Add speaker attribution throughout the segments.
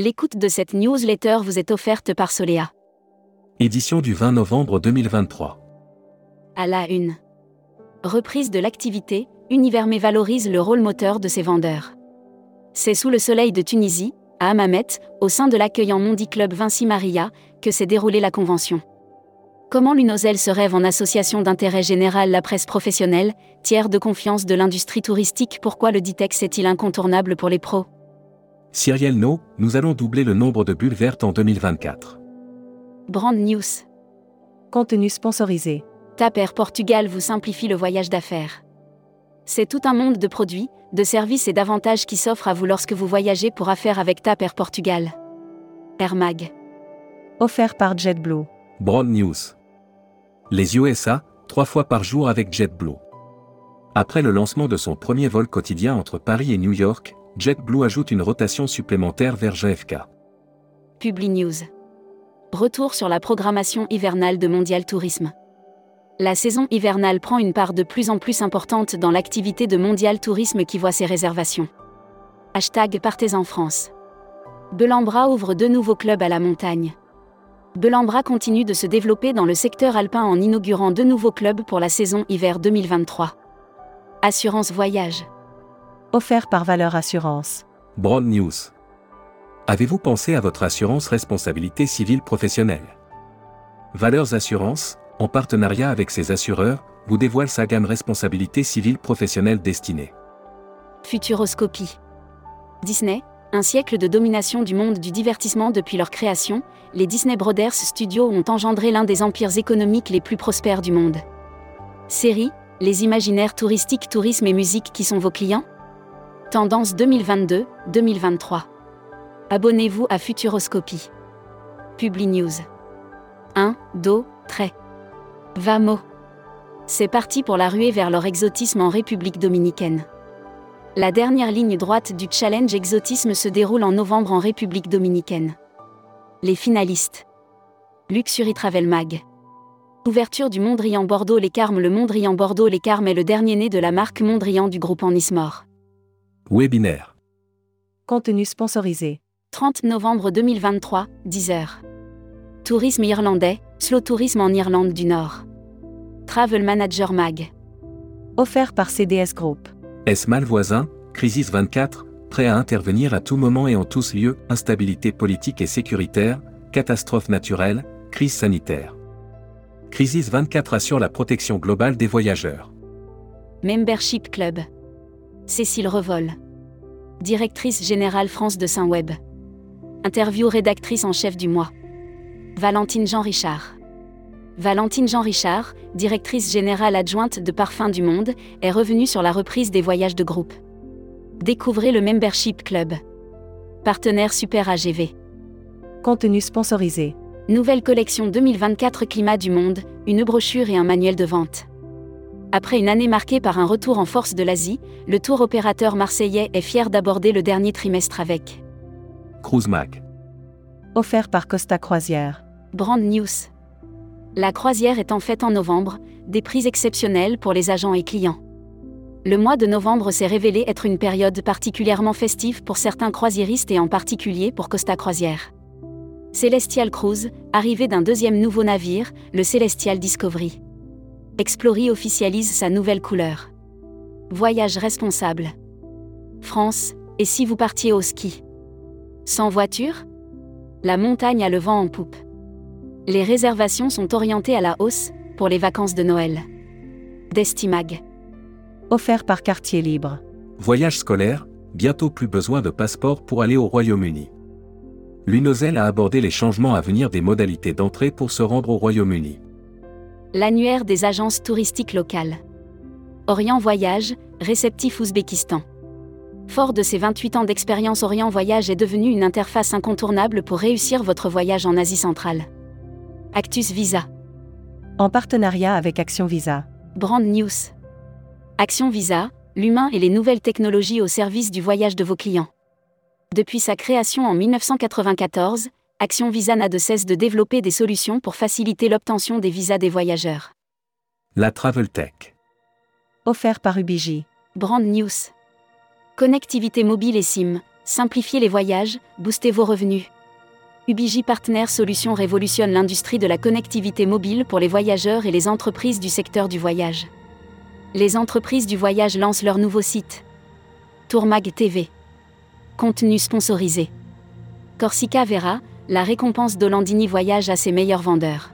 Speaker 1: L'écoute de cette newsletter vous est offerte par Solea.
Speaker 2: Édition du 20 novembre 2023.
Speaker 1: À la une. Reprise de l'activité, Univermé valorise le rôle moteur de ses vendeurs. C'est sous le soleil de Tunisie, à Hammamet, au sein de l'accueillant Mondi Club Vinci Maria, que s'est déroulée la convention. Comment l'UNOZEL se rêve en association d'intérêt général la presse professionnelle, tiers de confiance de l'industrie touristique Pourquoi le Ditex est-il incontournable pour les pros?
Speaker 2: Cyriel No, nous allons doubler le nombre de bulles vertes en 2024.
Speaker 1: Brand News.
Speaker 3: Contenu sponsorisé.
Speaker 1: TAP Air Portugal vous simplifie le voyage d'affaires. C'est tout un monde de produits, de services et d'avantages qui s'offrent à vous lorsque vous voyagez pour affaires avec TAP Air Portugal. Air Mag.
Speaker 3: Offert par JetBlue.
Speaker 2: Broad News. Les USA, trois fois par jour avec JetBlue. Après le lancement de son premier vol quotidien entre Paris et New York, JetBlue ajoute une rotation supplémentaire vers JFK.
Speaker 1: Publi News. Retour sur la programmation hivernale de Mondial Tourisme. La saison hivernale prend une part de plus en plus importante dans l'activité de Mondial Tourisme qui voit ses réservations. Hashtag Partez en France. Belambra ouvre deux nouveaux clubs à la montagne. Belambra continue de se développer dans le secteur alpin en inaugurant deux nouveaux clubs pour la saison hiver 2023. Assurance Voyage.
Speaker 3: Offert par Valeur Assurance.
Speaker 2: Broad News. Avez-vous pensé à votre assurance responsabilité civile professionnelle? Valeurs Assurance, en partenariat avec ses assureurs, vous dévoile sa gamme responsabilité civile professionnelle destinée.
Speaker 1: Futuroscopie. Disney, un siècle de domination du monde du divertissement depuis leur création, les Disney Brothers Studios ont engendré l'un des empires économiques les plus prospères du monde. Série, les imaginaires touristiques, tourisme et musique qui sont vos clients? Tendance 2022-2023. Abonnez-vous à Futuroscopie. Publi News. 1. Do, trait. Vamo. C'est parti pour la ruée vers leur exotisme en République dominicaine. La dernière ligne droite du challenge exotisme se déroule en novembre en République dominicaine. Les finalistes. Luxury Travel Mag. Ouverture du Mondrian Bordeaux Les Carmes Le Mondrian Bordeaux Les Carmes est le dernier né de la marque Mondrian du groupe Anismore.
Speaker 2: Webinaire.
Speaker 3: Contenu sponsorisé.
Speaker 1: 30 novembre 2023, 10h. Tourisme irlandais, slow tourisme en Irlande du Nord. Travel Manager Mag.
Speaker 3: Offert par CDS Group.
Speaker 2: Est-ce mal voisin Crisis 24, prêt à intervenir à tout moment et en tous lieux, instabilité politique et sécuritaire, catastrophe naturelle, crise sanitaire. Crisis 24 assure la protection globale des voyageurs.
Speaker 1: Membership Club. Cécile Revol. Directrice générale France de Saint-Web. Interview rédactrice en chef du mois. Valentine Jean-Richard. Valentine Jean-Richard, directrice générale adjointe de Parfums du Monde, est revenue sur la reprise des voyages de groupe. Découvrez le Membership Club. Partenaire Super AGV.
Speaker 3: Contenu sponsorisé.
Speaker 1: Nouvelle collection 2024 Climat du Monde, une brochure et un manuel de vente. Après une année marquée par un retour en force de l'Asie, le tour opérateur marseillais est fier d'aborder le dernier trimestre avec
Speaker 2: Cruise Mag.
Speaker 3: Offert par Costa Croisière.
Speaker 1: Brand News. La croisière est en fête en novembre, des prix exceptionnels pour les agents et clients. Le mois de novembre s'est révélé être une période particulièrement festive pour certains croisiéristes et en particulier pour Costa Croisière. Celestial Cruise, arrivé d'un deuxième nouveau navire, le Celestial Discovery. Explory officialise sa nouvelle couleur. Voyage responsable. France, et si vous partiez au ski? Sans voiture? La montagne a le vent en poupe. Les réservations sont orientées à la hausse, pour les vacances de Noël. Destimag.
Speaker 3: Offert par Quartier Libre.
Speaker 2: Voyage scolaire, bientôt plus besoin de passeport pour aller au Royaume-Uni. L'UNOZEL a abordé les changements à venir des modalités d'entrée pour se rendre au Royaume-Uni.
Speaker 1: L'annuaire des agences touristiques locales. Orient Voyage, réceptif Ouzbékistan. Fort de ses 28 ans d'expérience, Orient Voyage est devenu une interface incontournable pour réussir votre voyage en Asie centrale. Actus Visa.
Speaker 3: En partenariat avec Action Visa.
Speaker 1: Brand News. Action Visa, l'humain et les nouvelles technologies au service du voyage de vos clients. Depuis sa création en 1994, Action Visa n'a de cesse de développer des solutions pour faciliter l'obtention des visas des voyageurs.
Speaker 2: La Travel Tech.
Speaker 3: Offert par Ubiji.
Speaker 1: Brand News. Connectivité mobile et SIM, Simplifiez les voyages, boostez vos revenus. UBJ Partner Solutions révolutionne l'industrie de la connectivité mobile pour les voyageurs et les entreprises du secteur du voyage. Les entreprises du voyage lancent leur nouveau site. Tourmag TV. Contenu sponsorisé. Corsica Vera, la récompense d'Olandini Voyage à ses meilleurs vendeurs.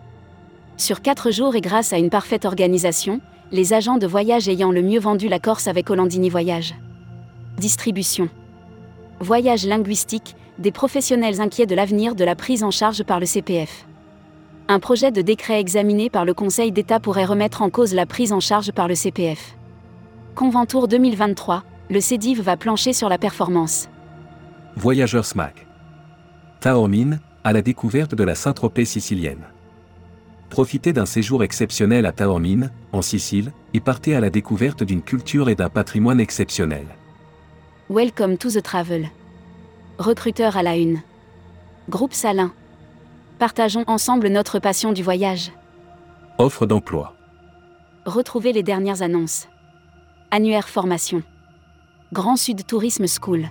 Speaker 1: Sur 4 jours et grâce à une parfaite organisation, les agents de voyage ayant le mieux vendu la Corse avec Olandini Voyage. Distribution. Voyage linguistique, des professionnels inquiets de l'avenir de la prise en charge par le CPF. Un projet de décret examiné par le Conseil d'État pourrait remettre en cause la prise en charge par le CPF. Conventour 2023, le CEDIV va plancher sur la performance.
Speaker 2: Voyageurs SMAC. Taormine, à la découverte de la Saint-Tropez sicilienne. Profitez d'un séjour exceptionnel à Taormine, en Sicile, et partez à la découverte d'une culture et d'un patrimoine exceptionnel.
Speaker 1: Welcome to the travel. Recruteur à la une. Groupe Salin. Partageons ensemble notre passion du voyage.
Speaker 2: Offre d'emploi.
Speaker 1: Retrouvez les dernières annonces. Annuaire formation. Grand Sud Tourisme School.